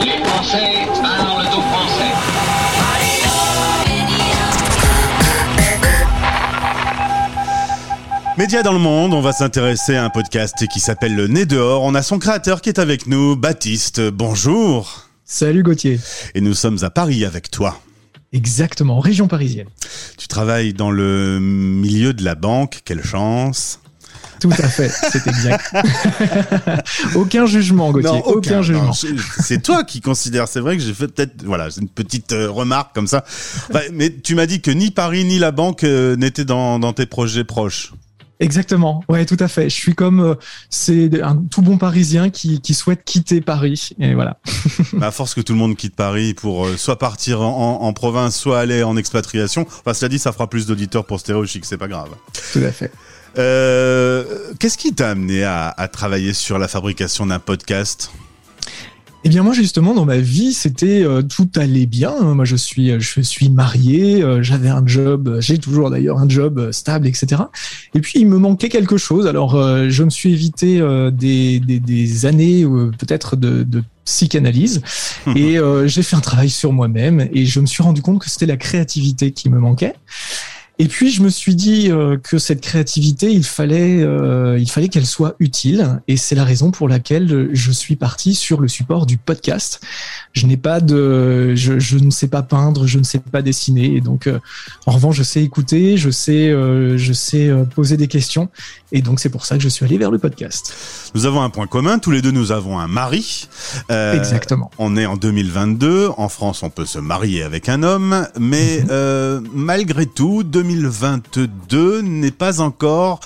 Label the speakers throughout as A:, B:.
A: Les Français parlent aux Français.
B: Média dans le monde, on va s'intéresser à un podcast qui s'appelle Le Nez dehors. On a son créateur qui est avec nous, Baptiste. Bonjour.
C: Salut Gauthier.
B: Et nous sommes à Paris avec toi.
C: Exactement, région parisienne.
B: Tu travailles dans le milieu de la banque, quelle chance.
C: Tout à fait, c'est exact. aucun jugement, Gauthier,
B: Non,
C: aucun, jugement.
B: C'est- toi qui considères. C'est vrai que j'ai fait peut-être, voilà, c'est une petite euh, remarque comme ça. Enfin, mais tu m'as dit que ni Paris ni la banque euh, n'étaient dans, dans tes projets proches.
C: Exactement, ouais, tout à fait. Je suis comme euh, c'est un tout bon Parisien qui, qui souhaite quitter Paris, et voilà.
B: Bah, à force que tout le monde quitte Paris pour euh, soit partir en, en province, soit aller en expatriation. Enfin, cela dit, ça fera plus d'auditeurs pour Stéréo Chic, c'est pas grave.
C: Tout à fait.
B: Euh, Qu'est-ce qui t'a amené à, à travailler sur la fabrication d'un podcast?
C: Eh bien moi justement dans ma vie c'était euh, tout allait bien. Moi je suis euh, je suis marié, euh, j'avais un job, j'ai toujours d'ailleurs un job stable etc. Et puis il me manquait quelque chose. Alors euh, je me suis évité des, des des années peut-être de, de psychanalyse et euh, j'ai fait un travail sur moi-même et je me suis rendu compte que c'était la créativité qui me manquait. Et puis je me suis dit euh, que cette créativité, il fallait, euh, il fallait qu'elle soit utile, et c'est la raison pour laquelle je suis parti sur le support du podcast. Je n'ai pas de, je, je ne sais pas peindre, je ne sais pas dessiner, et donc euh, en revanche je sais écouter, je sais, je sais poser des questions, et donc c'est pour ça que je suis allé vers le podcast.
B: Nous avons un point commun, tous les deux nous avons un mari. Euh,
C: Exactement.
B: On est en 2022, en France on peut se marier avec un homme, mais euh, malgré tout, 2022 n'est pas encore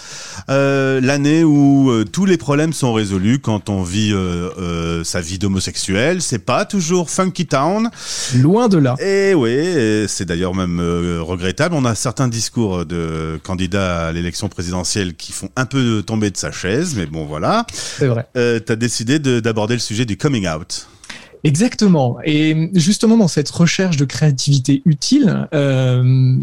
B: euh, l'année où euh, tous les problèmes sont résolus quand on vit euh, sa vie d'homosexuel. C'est pas toujours funky town.
C: Loin de là.
B: Et oui, c'est d'ailleurs même regrettable. On a certains discours de candidats à l'élection présidentielle qui font un peu tomber de sa chaise, mais bon voilà.
C: C'est vrai.
B: T'as décidé de- d'aborder le sujet du coming out.
C: Exactement. Et justement, dans cette recherche de créativité utile, euh,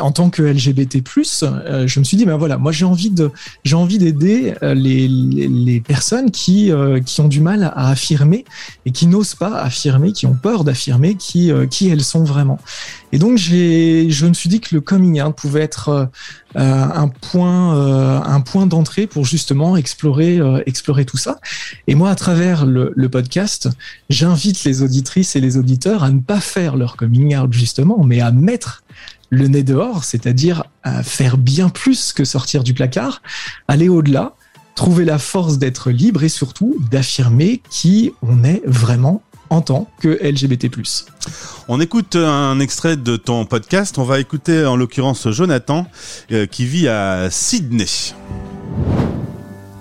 C: en tant que LGBT+, euh, je me suis dit, ben voilà, moi j'ai envie de, j'ai envie d'aider euh, les, les, les personnes qui euh, qui ont du mal à affirmer et qui n'osent pas affirmer, qui ont peur d'affirmer qui euh, qui elles sont vraiment. Et donc j'ai, je me suis dit que le coming out pouvait être euh, un point euh, un point d'entrée pour justement explorer euh, explorer tout ça. Et moi, à travers le, le podcast, j'invite les auditrices et les auditeurs à ne pas faire leur coming out justement, mais à mettre le nez dehors, c'est-à-dire à faire bien plus que sortir du placard, aller au-delà, trouver la force d'être libre et surtout d'affirmer qui on est vraiment en tant que LGBT+.
B: On écoute un extrait de ton podcast. On va écouter en l'occurrence Jonathan euh, qui vit à Sydney.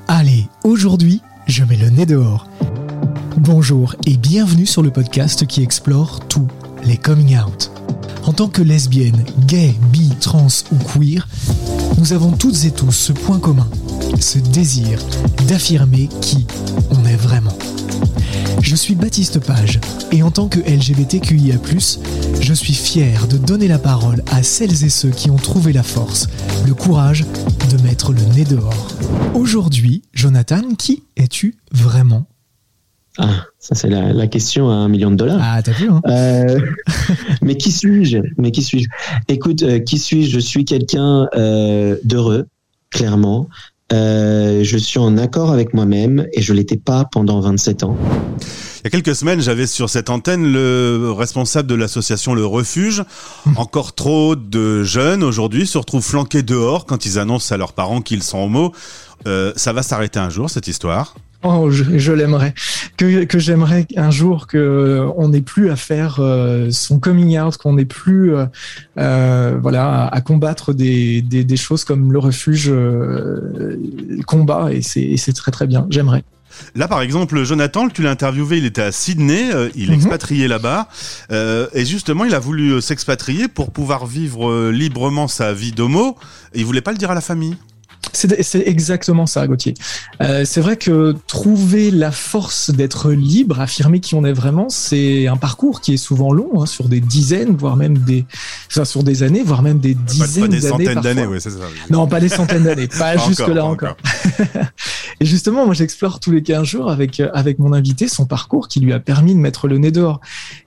C: Allez, aujourd'hui, je mets le nez dehors. Bonjour et bienvenue sur le podcast qui explore tous les coming out. En tant que lesbienne, gay, bi, trans ou queer, nous avons toutes et tous ce point commun, ce désir d'affirmer qui on est vraiment. Je suis Baptiste Page et en tant que LGBTQIA+, je suis fier de donner la parole à celles et ceux qui ont trouvé la force, le courage de mettre le nez dehors. Aujourd'hui, Jonathan, qui es-tu vraiment?
D: Ah, ça c'est la, la question à un million de dollars.
C: Ah, t'as vu, hein?
D: Euh, mais qui suis-je? Mais qui suis-je? Écoute, euh, qui suis-je? Je suis quelqu'un euh, d'heureux, clairement. Euh, je suis en accord avec moi-même et je l'étais pas pendant 27 ans.
B: Il y a quelques semaines, j'avais sur cette antenne le responsable de l'association Le Refuge. Encore trop de jeunes aujourd'hui se retrouvent flanqués dehors quand ils annoncent à leurs parents qu'ils sont homo. Euh, ça va s'arrêter un jour cette histoire?
C: Oh, je, je l'aimerais. Que, que j'aimerais un jour que euh, on n'ait plus à faire euh, son coming out, qu'on n'ait plus euh, voilà, à, combattre des, des, des choses comme le refuge combat, et c'est très très bien. J'aimerais.
B: Là, par exemple, Jonathan, tu l'as interviewé, il était à Sydney, euh, il est
C: Mhm.
B: expatrié là-bas, euh, et justement, il a voulu s'expatrier pour pouvoir vivre euh, librement sa vie d'homo. et Il voulait pas le dire à la famille.
C: C'est exactement ça, Gauthier. Euh, c'est vrai que trouver la force d'être libre, affirmer qui on est vraiment, c'est un parcours qui est souvent long, hein, sur des dizaines, voire même des, enfin, sur des années, voire même des dizaines d'années.
B: Pas des centaines d'années, oui, c'est ça.
C: Non, pas des centaines d'années, pas, jusque là encore. Et justement, moi, j'explore tous les 15 jours avec avec mon invité son parcours qui lui a permis de mettre le nez dehors.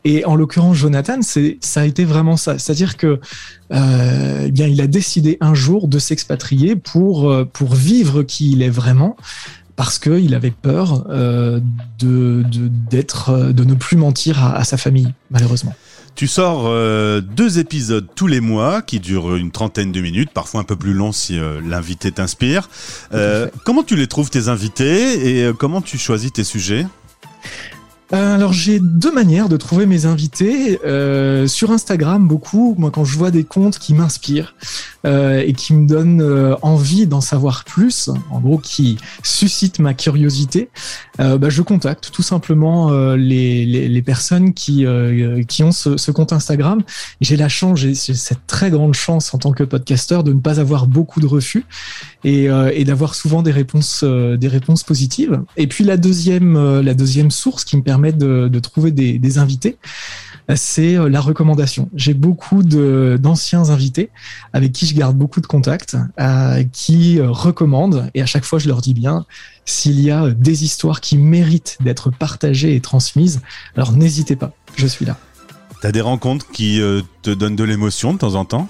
C: Et en l'occurrence, Jonathan, c'est ça a été vraiment ça. C'est-à-dire que euh, eh bien, il a décidé un jour de s'expatrier pour euh, pour vivre qui il est vraiment parce qu'il avait peur euh, de d'être de, de, ne plus mentir à, à sa famille malheureusement.
B: Tu sors euh, deux épisodes tous les mois qui durent une trentaine de minutes, parfois un peu plus long si euh, l'invité t'inspire. Comment tu les trouves tes invités et comment tu choisis tes sujets?
C: Alors j'ai deux manières de trouver mes invités. Euh, sur Instagram, beaucoup, moi quand je vois des comptes qui m'inspirent euh, et qui me donnent euh, envie d'en savoir plus, en gros qui suscitent ma curiosité, euh, bah, je contacte tout simplement euh, les, les, les, personnes qui, qui ont ce, ce, compte Instagram. J'ai la chance, j'ai cette très grande chance en tant que podcasteur de ne pas avoir beaucoup de refus et, et d'avoir souvent des réponses, des réponses positives. Et puis la deuxième, la deuxième source qui me permet de, trouver des, invités, c'est euh, la recommandation. J'ai beaucoup d'anciens invités avec qui je garde beaucoup de contacts, euh, qui euh, recommandent, et à chaque fois je leur dis bien, s'il y a des histoires qui méritent d'être partagées et transmises, alors n'hésitez pas, je suis là.
B: T'as des rencontres qui euh, te donnent de l'émotion de temps en temps?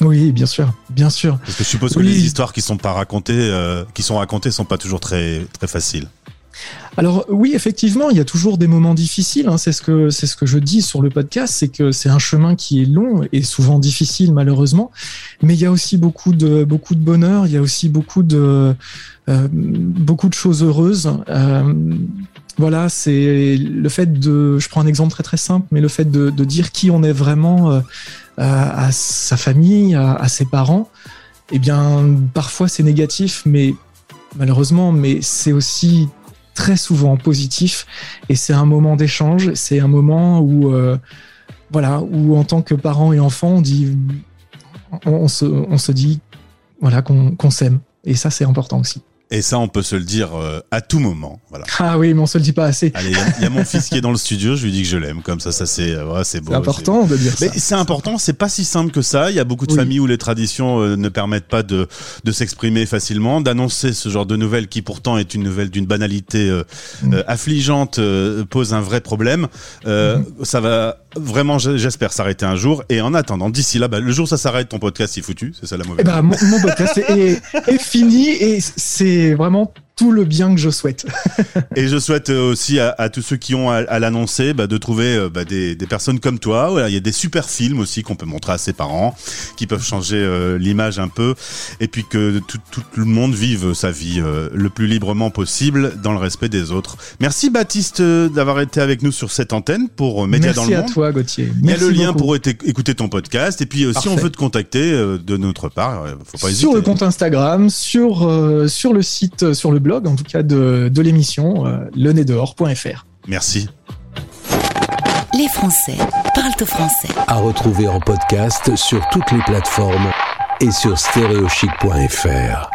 C: Oui, bien sûr, bien sûr.
B: Parce que je suppose que oui. les histoires qui sont pas racontées, euh, qui sont racontées, sont pas toujours très très faciles.
C: Alors oui, effectivement, il y a toujours des moments difficiles. Hein. C'est ce que c'est ce que je dis sur le podcast, c'est que c'est un chemin qui est long et souvent difficile malheureusement. Mais il y a aussi beaucoup de beaucoup de bonheur. Il y a aussi beaucoup de euh, beaucoup de choses heureuses. Euh, voilà, c'est le fait de. Je prends un exemple très très simple, mais le fait de, dire qui on est vraiment euh, à sa famille, à, ses parents. Eh bien, parfois c'est négatif, mais malheureusement, mais c'est aussi très souvent positif et c'est un moment d'échange, c'est un moment où euh, voilà, où en tant que parent et enfant, on dit on, se, on se dit voilà qu'on qu s'aime et ça c'est important aussi.
B: Et ça, on peut se le dire euh, à tout moment. Voilà.
C: Ah oui, mais on se le dit pas assez.
B: Allez, il y, y, a mon fils qui est dans le studio, je lui dis que je l'aime. Comme ça, ça c'est euh, ouais, c'est beau.
C: C'est important de dire
B: mais
C: ça.
B: C'est important, c'est pas si simple que ça. Il y a beaucoup de oui. familles où les traditions euh, ne permettent pas de, de s'exprimer facilement, d'annoncer ce genre de nouvelles qui pourtant est une nouvelle d'une banalité euh, mmh. affligeante, pose un vrai problème. Mmh. Ça va vraiment, j'espère, s'arrêter un jour. Et en attendant, d'ici là, bah, le jour où ça s'arrête, ton podcast est foutu. C'est ça la mauvaise.
C: Eh ben, mon, mon podcast est, est fini et c'est vraiment tout le bien que je souhaite.
B: et je souhaite aussi à, à tous ceux qui ont à, à l'annoncer bah, de trouver bah, des, des, personnes comme toi. Voilà, il y a des super films aussi qu'on peut montrer à ses parents, qui peuvent changer euh, l'image un peu, et puis que tout, tout, le monde vive sa vie euh, le plus librement possible dans le respect des autres. Merci Baptiste d'avoir été avec nous sur cette antenne pour euh, Média
C: Merci
B: dans le monde.
C: Merci à toi Gauthier.
B: Il y a le lien beaucoup. pour écouter ton podcast, et puis si on veut te contacter de notre part, faut pas hésiter.
C: Sur le compte Instagram, sur sur le site, sur le blog en tout cas de, de l'émission euh, lenedehors.fr.
B: Merci.
E: Les Français parlent au français.
F: À retrouver en podcast sur toutes les plateformes et sur stéréochic.fr.